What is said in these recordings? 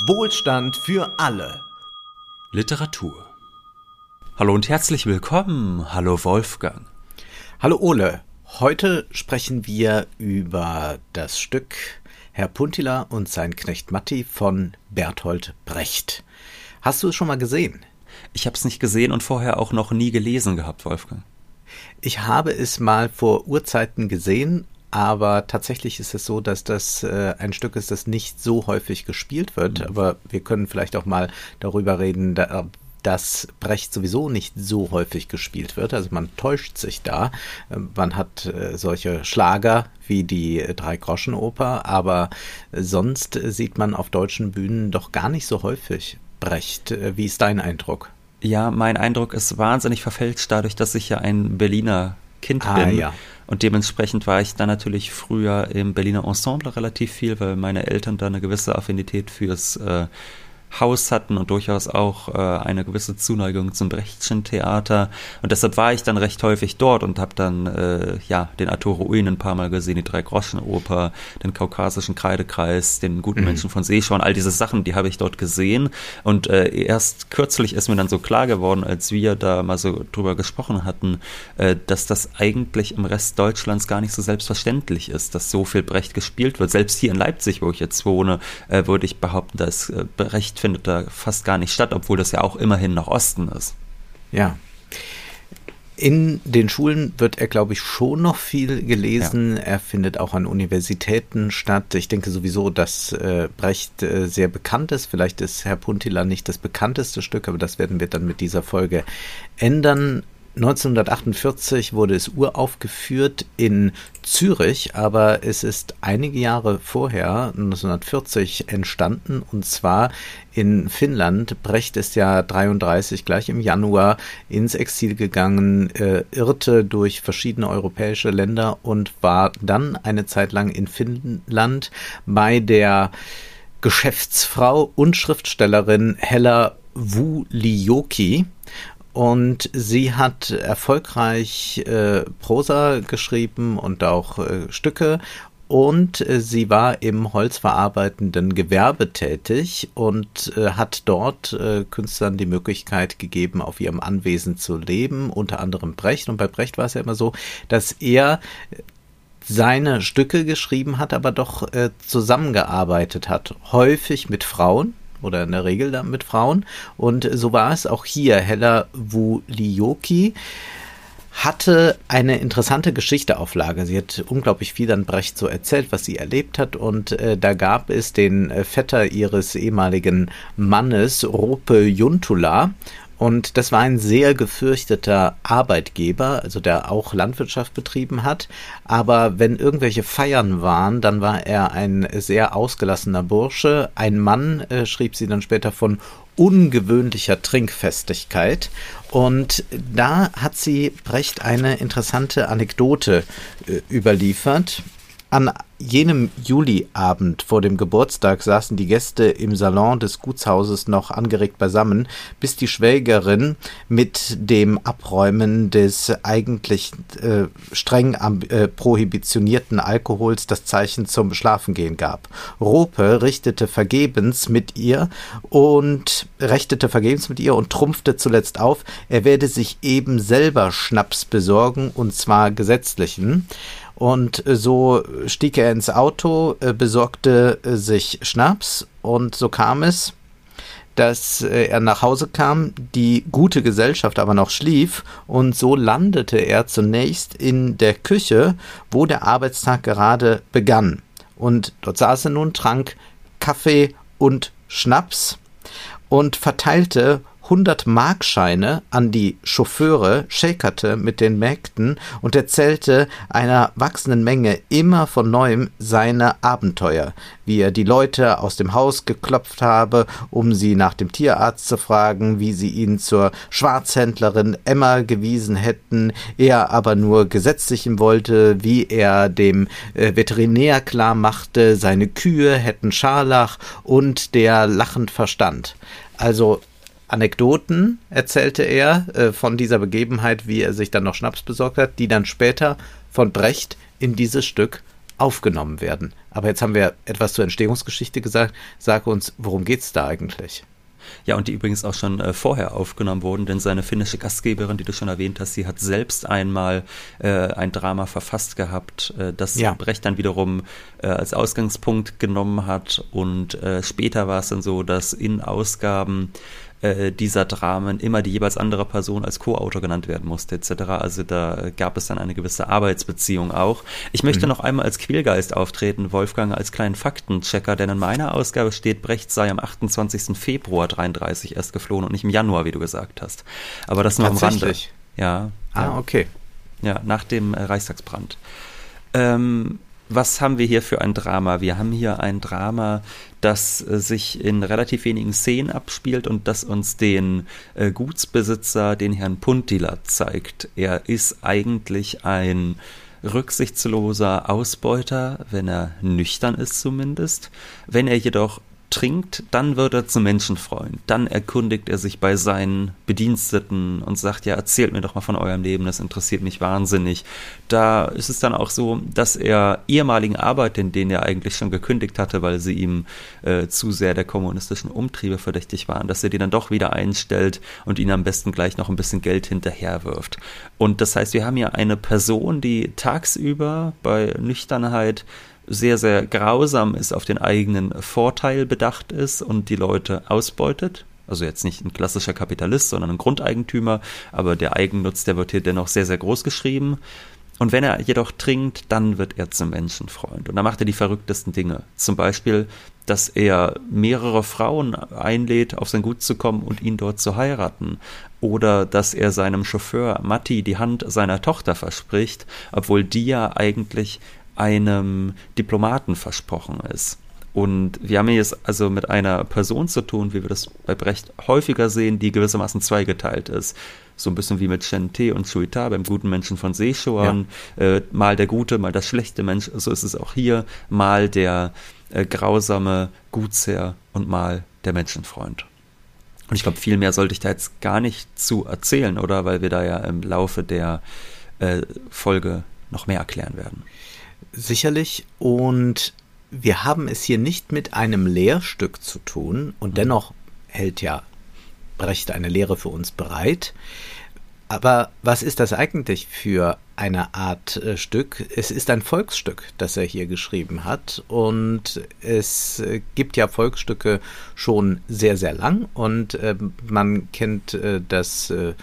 Wohlstand für alle. Literatur. Hallo und herzlich willkommen. Hallo Wolfgang. Hallo Ole. Heute sprechen wir über das Stück Herr Puntila und sein Knecht Matti von Bertolt Brecht. Hast du es schon mal gesehen? Ich habe es nicht gesehen und vorher auch noch nie gelesen gehabt, Wolfgang. Ich habe es mal vor Urzeiten gesehen, aber tatsächlich ist es so, dass das äh, ein Stück ist, das nicht so häufig gespielt wird. Mhm. Aber wir können vielleicht auch mal darüber reden, da, dass Brecht sowieso nicht so häufig gespielt wird. Also man täuscht sich da. Ähm, man hat äh, solche Schlager wie die Drei-Groschen-Oper, aber sonst sieht man auf deutschen Bühnen doch gar nicht so häufig Brecht. Äh, wie ist dein Eindruck? Ja, mein Eindruck ist wahnsinnig verfälscht dadurch, dass ich ja ein Berliner Kind ah, bin. Ja. Und dementsprechend war ich dann natürlich früher im Berliner Ensemble relativ viel, weil meine Eltern da eine gewisse Affinität fürs äh, Haus hatten und durchaus auch äh, eine gewisse Zuneigung zum Brechtschen Theater. Und deshalb war ich dann recht häufig dort und habe dann äh, ja den Arturo Uin ein paar Mal gesehen, die Drei-Groschen-Oper, den kaukasischen Kreidekreis, den guten mhm. Menschen von Seeschorn, all diese Sachen, die habe ich dort gesehen. Und äh, erst kürzlich ist mir dann so klar geworden, als wir da mal so drüber gesprochen hatten, äh, dass das eigentlich im Rest Deutschlands gar nicht so selbstverständlich ist, dass so viel Brecht gespielt wird. Selbst hier in Leipzig, wo ich jetzt wohne, äh, würde ich behaupten, da ist äh, Brecht findet da fast gar nicht statt, obwohl das ja auch immerhin nach Osten ist. Ja. In den Schulen wird er, glaube ich, schon noch viel gelesen. Ja. Er findet auch an Universitäten statt. Ich denke sowieso, dass äh, Brecht äh, sehr bekannt ist. Vielleicht ist Herr Puntila nicht das bekannteste Stück, aber das werden wir dann mit dieser Folge ändern. 1948 wurde es uraufgeführt in Zürich, aber es ist einige Jahre vorher, 1940, entstanden und zwar in Finnland. Brecht ist ja 33 gleich im Januar ins Exil gegangen, äh, irrte durch verschiedene europäische Länder und war dann eine Zeit lang in Finnland bei der Geschäftsfrau und Schriftstellerin Hella Vulioki und sie hat erfolgreich äh, Prosa geschrieben und auch äh, Stücke. Und äh, sie war im holzverarbeitenden Gewerbe tätig und äh, hat dort äh, Künstlern die Möglichkeit gegeben, auf ihrem Anwesen zu leben, unter anderem Brecht. Und bei Brecht war es ja immer so, dass er seine Stücke geschrieben hat, aber doch zusammengearbeitet hat. Häufig mit Frauen, oder in der Regel dann mit Frauen. Und so war es auch hier. Hella Wulioki hatte eine interessante Geschichteauflage. Sie hat unglaublich viel an Brecht so erzählt, was sie erlebt hat. Und äh, da gab es den äh, Vetter ihres ehemaligen Mannes, Rope Juntula. Und das war ein sehr gefürchteter Arbeitgeber, also der auch Landwirtschaft betrieben hat. Aber wenn irgendwelche Feiern waren, dann war er ein sehr ausgelassener Bursche. Ein Mann, äh, schrieb sie dann später von ungewöhnlicher Trinkfestigkeit. Und da hat sie Brecht eine interessante Anekdote äh, überliefert. An jenem Juliabend vor dem Geburtstag saßen die Gäste im Salon des Gutshauses noch angeregt beisammen, bis die Schwägerin mit dem Abräumen des eigentlich äh, streng äh, prohibitionierten Alkohols das Zeichen zum Schlafengehen gab. Rope richtete vergebens mit ihr und rechtete vergebens mit ihr und trumpfte zuletzt auf, er werde sich eben selber Schnaps besorgen, und zwar gesetzlichen. Und so stieg er ins Auto, äh, besorgte äh, sich Schnaps und so kam es, dass äh, er nach Hause kam, die gute Gesellschaft aber noch schlief und so landete er zunächst in der Küche, wo der Arbeitstag gerade begann. Und dort saß er nun, trank Kaffee und Schnaps und verteilte 100 Markscheine an die Chauffeure, schäkerte mit den Mägden und erzählte einer wachsenden Menge immer von neuem seine Abenteuer, wie er die Leute aus dem Haus geklopft habe, um sie nach dem Tierarzt zu fragen, wie sie ihn zur Schwarzhändlerin Emma gewiesen hätten, er aber nur gesetzlichen wollte, wie er dem äh, Veterinär klar machte, seine Kühe hätten Scharlach und der lachend verstand. Also Anekdoten erzählte er äh, von dieser Begebenheit, wie er sich dann noch Schnaps besorgt hat, die dann später von Brecht in dieses Stück aufgenommen werden. Aber jetzt haben wir etwas zur Entstehungsgeschichte gesagt. Sag uns, worum geht's da eigentlich? Ja, und die übrigens auch schon äh, vorher aufgenommen wurden, denn seine finnische Gastgeberin, die du schon erwähnt hast, sie hat selbst einmal äh, ein Drama verfasst gehabt, äh, das ja. Brecht dann wiederum äh, als Ausgangspunkt genommen hat. Und äh, später war es dann so, dass in Ausgaben äh, dieser Dramen immer die jeweils andere Person als Co-Autor genannt werden musste, etc. Also da gab es dann eine gewisse Arbeitsbeziehung auch. Ich möchte mhm. noch einmal als Quälgeist auftreten, Wolfgang, als kleinen Faktenchecker, denn in meiner Ausgabe steht, Brecht sei am 28. Februar 33 erst geflohen und nicht im Januar, wie du gesagt hast. Aber das nur am Rande. Ja. Ah, ja. okay. Ja, nach dem äh, Reichstagsbrand. Ähm, was haben wir hier für ein Drama? Wir haben hier ein Drama, das äh, sich in relativ wenigen Szenen abspielt und das uns den äh, Gutsbesitzer, den Herrn Puntila, zeigt. Er ist eigentlich ein rücksichtsloser Ausbeuter, wenn er nüchtern ist zumindest. Wenn er jedoch trinkt, dann wird er zum Menschenfreund. Dann erkundigt er sich bei seinen Bediensteten und sagt, ja, erzählt mir doch mal von eurem Leben, das interessiert mich wahnsinnig. Da ist es dann auch so, dass er ehemaligen Arbeitern, denen er eigentlich schon gekündigt hatte, weil sie ihm äh, zu sehr der kommunistischen Umtriebe verdächtig waren, dass er die dann doch wieder einstellt und ihnen am besten gleich noch ein bisschen Geld hinterherwirft. Und das heißt, wir haben hier eine Person, die tagsüber bei Nüchternheit sehr, sehr grausam ist, auf den eigenen Vorteil bedacht ist und die Leute ausbeutet. Also jetzt nicht ein klassischer Kapitalist, sondern ein Grundeigentümer, aber der Eigennutz, der wird hier dennoch sehr, sehr groß geschrieben. Und wenn er jedoch trinkt, dann wird er zum Menschenfreund. Und da macht er die verrücktesten Dinge. Zum Beispiel, dass er mehrere Frauen einlädt, auf sein Gut zu kommen und ihn dort zu heiraten. Oder dass er seinem Chauffeur Matti die Hand seiner Tochter verspricht, obwohl die ja eigentlich einem Diplomaten versprochen ist. Und wir haben jetzt also mit einer Person zu tun, wie wir das bei Brecht häufiger sehen, die gewissermaßen zweigeteilt ist. So ein bisschen wie mit Shen Te und Suita beim guten Menschen von Seeshoan. Ja. Äh, mal der gute, mal der schlechte Mensch. So ist es auch hier. Mal der äh, grausame Gutsherr und mal der Menschenfreund. Und ich glaube, viel mehr sollte ich da jetzt gar nicht zu erzählen, oder? Weil wir da ja im Laufe der äh, Folge noch mehr erklären werden. Sicherlich. Und wir haben es hier nicht mit einem Lehrstück zu tun. Und mhm. dennoch hält ja Brecht eine Lehre für uns bereit. Aber was ist das eigentlich für eine Art äh, Stück? Es ist ein Volksstück, das er hier geschrieben hat. Und es äh, gibt ja Volksstücke schon sehr, sehr lang. Und äh, man kennt äh, das äh,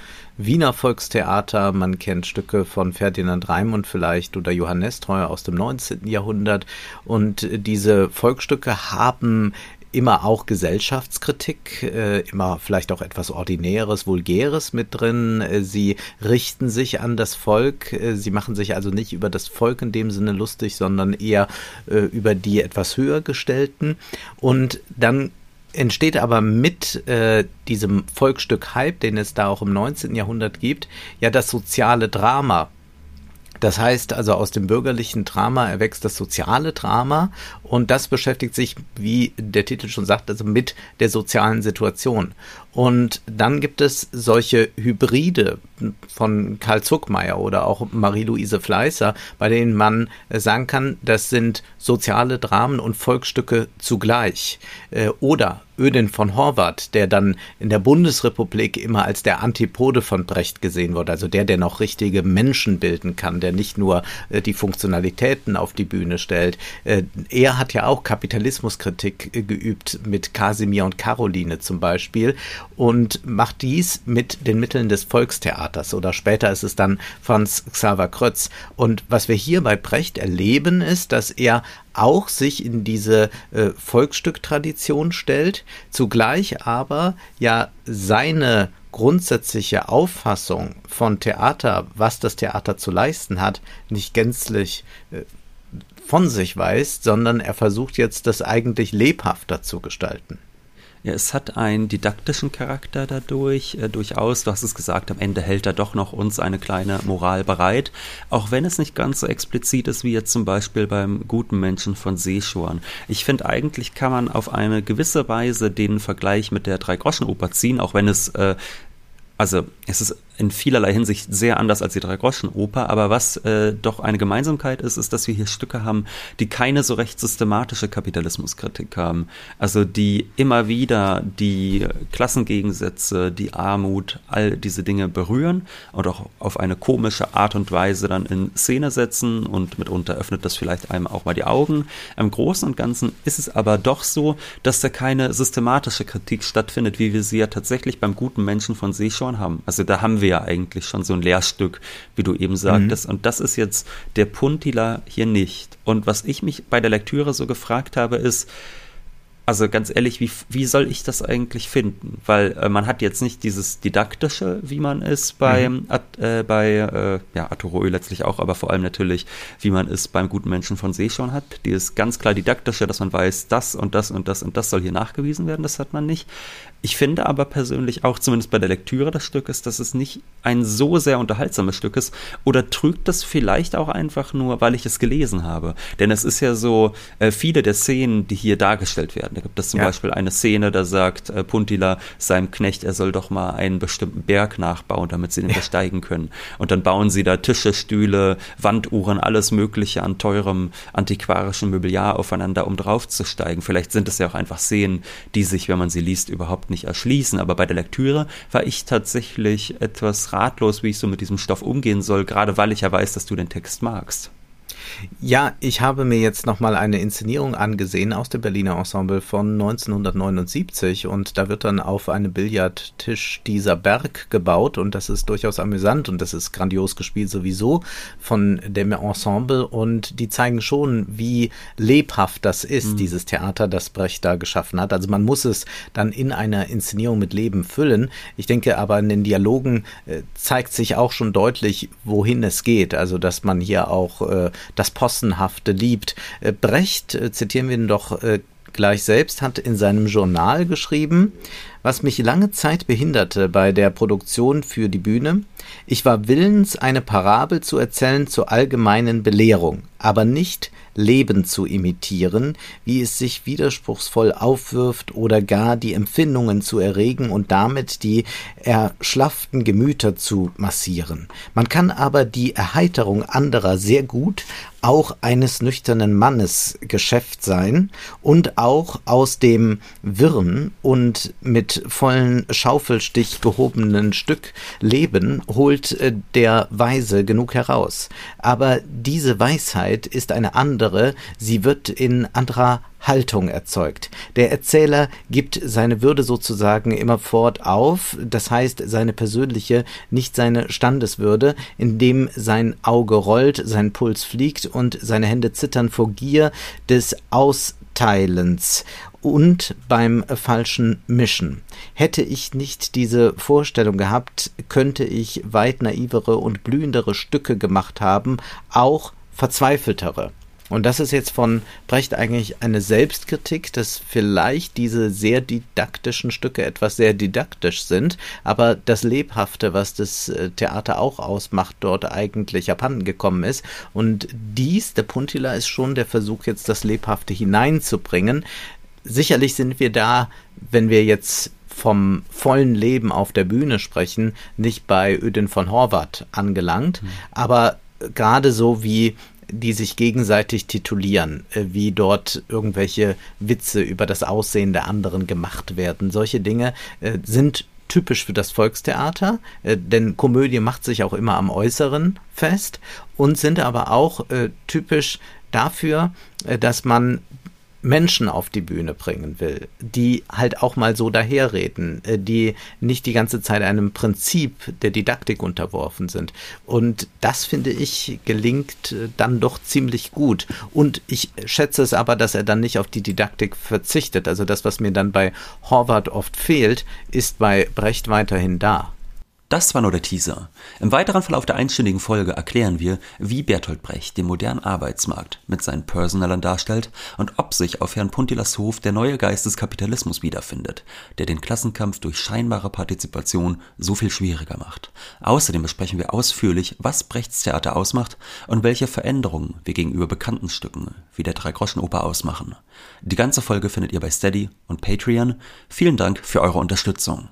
Wiener Volkstheater, man kennt Stücke von Ferdinand Raimund vielleicht oder Johannes Treuer aus dem 19. Jahrhundert. Und diese Volksstücke haben immer auch Gesellschaftskritik, äh, immer vielleicht auch etwas Ordinäres, Vulgäres mit drin. Äh, sie richten sich an das Volk. Äh, sie machen sich also nicht über das Volk in dem Sinne lustig, sondern eher über die etwas höher gestellten. Und dann entsteht aber mit äh, diesem Volksstück Hype, den es da auch im 19. Jahrhundert gibt, ja das soziale Drama. Das heißt also, aus dem bürgerlichen Drama erwächst das soziale Drama und das beschäftigt sich, wie der Titel schon sagt, also mit der sozialen Situation. Und dann gibt es solche Hybride von Karl Zuckmeier oder auch Marie-Louise Fleißer, bei denen man sagen kann, das sind soziale Dramen und Volksstücke zugleich. Äh, oder Ödin von Horvath, der dann in der Bundesrepublik immer als der Antipode von Brecht gesehen wurde, also der, der noch richtige Menschen bilden kann, der nicht nur äh, die Funktionalitäten auf die Bühne stellt. Er hat ja auch Kapitalismuskritik geübt mit Kasimir und Caroline zum Beispiel und macht dies mit den Mitteln des Volkstheaters oder später ist es dann Franz Xaver Krötz. Und was wir hier bei Brecht erleben, ist, dass er auch sich in diese äh, Volksstücktradition stellt, zugleich aber ja seine grundsätzliche Auffassung von Theater, was das Theater zu leisten hat, nicht gänzlich äh, von sich weist, sondern er versucht jetzt das eigentlich lebhafter zu gestalten. Ja, es hat einen didaktischen Charakter dadurch, äh, durchaus. Du hast es gesagt, am Ende hält er doch noch uns eine kleine Moral bereit. Auch wenn es nicht ganz so explizit ist wie jetzt zum Beispiel beim guten Menschen von Seeschuan. Ich finde, eigentlich kann man auf eine gewisse Weise den Vergleich mit der Drei-Groschen-Oper ziehen, auch wenn es äh, also es ist in vielerlei Hinsicht sehr anders als die Drei-Groschen-Oper, aber was äh, doch eine Gemeinsamkeit ist, ist, dass wir hier Stücke haben, die keine so recht systematische Kapitalismuskritik haben. Also die immer wieder die Klassengegensätze, die Armut, all diese Dinge berühren und auch auf eine komische Art und Weise dann in Szene setzen und mitunter öffnet das vielleicht einem auch mal die Augen. Im Großen und Ganzen ist es aber doch so, dass da keine systematische Kritik stattfindet, wie wir sie ja tatsächlich beim guten Menschen von Seeshorn haben. Also da haben wir ja eigentlich schon so ein Lehrstück, wie du eben sagtest. Mhm. Und das ist jetzt der Puntila hier nicht. Und was ich mich bei der Lektüre so gefragt habe, ist, also ganz ehrlich, wie, wie soll ich das eigentlich finden? Weil äh, man hat jetzt nicht dieses didaktische, wie man ist bei, mhm. äh, bei äh, ja, Arturo letztlich auch, aber vor allem natürlich, wie man es beim guten Menschen von See schon hat. Dieses ganz klar didaktische, dass man weiß, das und das und das und das soll hier nachgewiesen werden, das hat man nicht. Ich finde aber persönlich auch, zumindest bei der Lektüre des Stückes, dass es nicht ein so sehr unterhaltsames Stück ist. Oder trügt das vielleicht auch einfach nur, weil ich es gelesen habe? Denn es ist ja so, äh, viele der Szenen, die hier dargestellt werden. Da gibt es zum ja. Beispiel eine Szene, da sagt äh, Puntila seinem Knecht, er soll doch mal einen bestimmten Berg nachbauen, damit sie den ja. besteigen können. Und dann bauen sie da Tische, Stühle, Wanduhren, alles Mögliche an teurem antiquarischem Mobiliar aufeinander, um draufzusteigen. Vielleicht sind es ja auch einfach Szenen, die sich, wenn man sie liest, überhaupt nicht erschließen. Aber bei der Lektüre war ich tatsächlich etwas ratlos, wie ich so mit diesem Stoff umgehen soll, gerade weil ich ja weiß, dass du den Text magst. Ja, ich habe mir jetzt nochmal eine Inszenierung angesehen aus dem Berliner Ensemble von 1979 und da wird dann auf einem Billardtisch dieser Berg gebaut und das ist durchaus amüsant und das ist grandios gespielt sowieso von dem Ensemble und die zeigen schon, wie lebhaft das ist, mhm. dieses Theater, das Brecht da geschaffen hat. Also man muss es dann in einer Inszenierung mit Leben füllen. Ich denke aber in den Dialogen äh, zeigt sich auch schon deutlich, wohin es geht. Also dass man hier auch äh, das Possenhafte liebt. Äh, Brecht, äh, zitieren wir ihn doch äh, gleich selbst, hat in seinem Journal geschrieben, was mich lange Zeit behinderte bei der Produktion für die Bühne. Ich war willens, eine Parabel zu erzählen zur allgemeinen Belehrung, aber nicht Leben zu imitieren, wie es sich widerspruchsvoll aufwirft oder gar die Empfindungen zu erregen und damit die erschlafften Gemüter zu massieren. Man kann aber die Erheiterung anderer sehr gut auch eines nüchternen Mannes Geschäft sein und auch aus dem wirren und mit vollen Schaufelstich gehobenen Stück Leben holt äh, der Weise genug heraus. Aber diese Weisheit ist eine andere, sie wird in anderer Haltung erzeugt. Der Erzähler gibt seine Würde sozusagen immerfort auf, das heißt seine persönliche, nicht seine Standeswürde, indem sein Auge rollt, sein Puls fliegt und seine Hände zittern vor Gier des Austeilens und beim falschen Mischen. Hätte ich nicht diese Vorstellung gehabt, könnte ich weit naivere und blühendere Stücke gemacht haben, auch verzweifeltere. Und das ist jetzt von Brecht eigentlich eine Selbstkritik, dass vielleicht diese sehr didaktischen Stücke etwas sehr didaktisch sind, aber das Lebhafte, was das äh, Theater auch ausmacht, dort eigentlich abhanden gekommen ist. Und dies, der Puntila, ist schon der Versuch, jetzt das Lebhafte hineinzubringen. Sicherlich sind wir da, wenn wir jetzt vom vollen Leben auf der Bühne sprechen, nicht bei Ödin von Horvath angelangt, mhm. aber gerade so wie die sich gegenseitig titulieren, äh, wie dort irgendwelche Witze über das Aussehen der anderen gemacht werden. Solche Dinge äh, sind typisch für das Volkstheater, äh, denn Komödie macht sich auch immer am Äußeren fest und sind aber auch typisch dafür, dass man Menschen auf die Bühne bringen will, die halt auch mal so daherreden, äh, die nicht die ganze Zeit einem Prinzip der Didaktik unterworfen sind. Und das finde ich gelingt äh, dann doch ziemlich gut. Und ich schätze es aber, dass er dann nicht auf die Didaktik verzichtet. Also das, was mir dann bei Horvath oft fehlt, ist bei Brecht weiterhin da. Das war nur der Teaser. Im weiteren Verlauf der einstündigen Folge erklären wir, wie Bertolt Brecht den modernen Arbeitsmarkt mit seinen Personalern darstellt und ob sich auf Herrn Puntilas Hof der neue Geist des Kapitalismus wiederfindet, der den Klassenkampf durch scheinbare Partizipation so viel schwieriger macht. Außerdem besprechen wir ausführlich, was Brechts Theater ausmacht und welche Veränderungen wir gegenüber bekannten Stücken wie der Dreigroschenoper ausmachen. Die ganze Folge findet ihr bei Steady und Patreon. Vielen Dank für eure Unterstützung.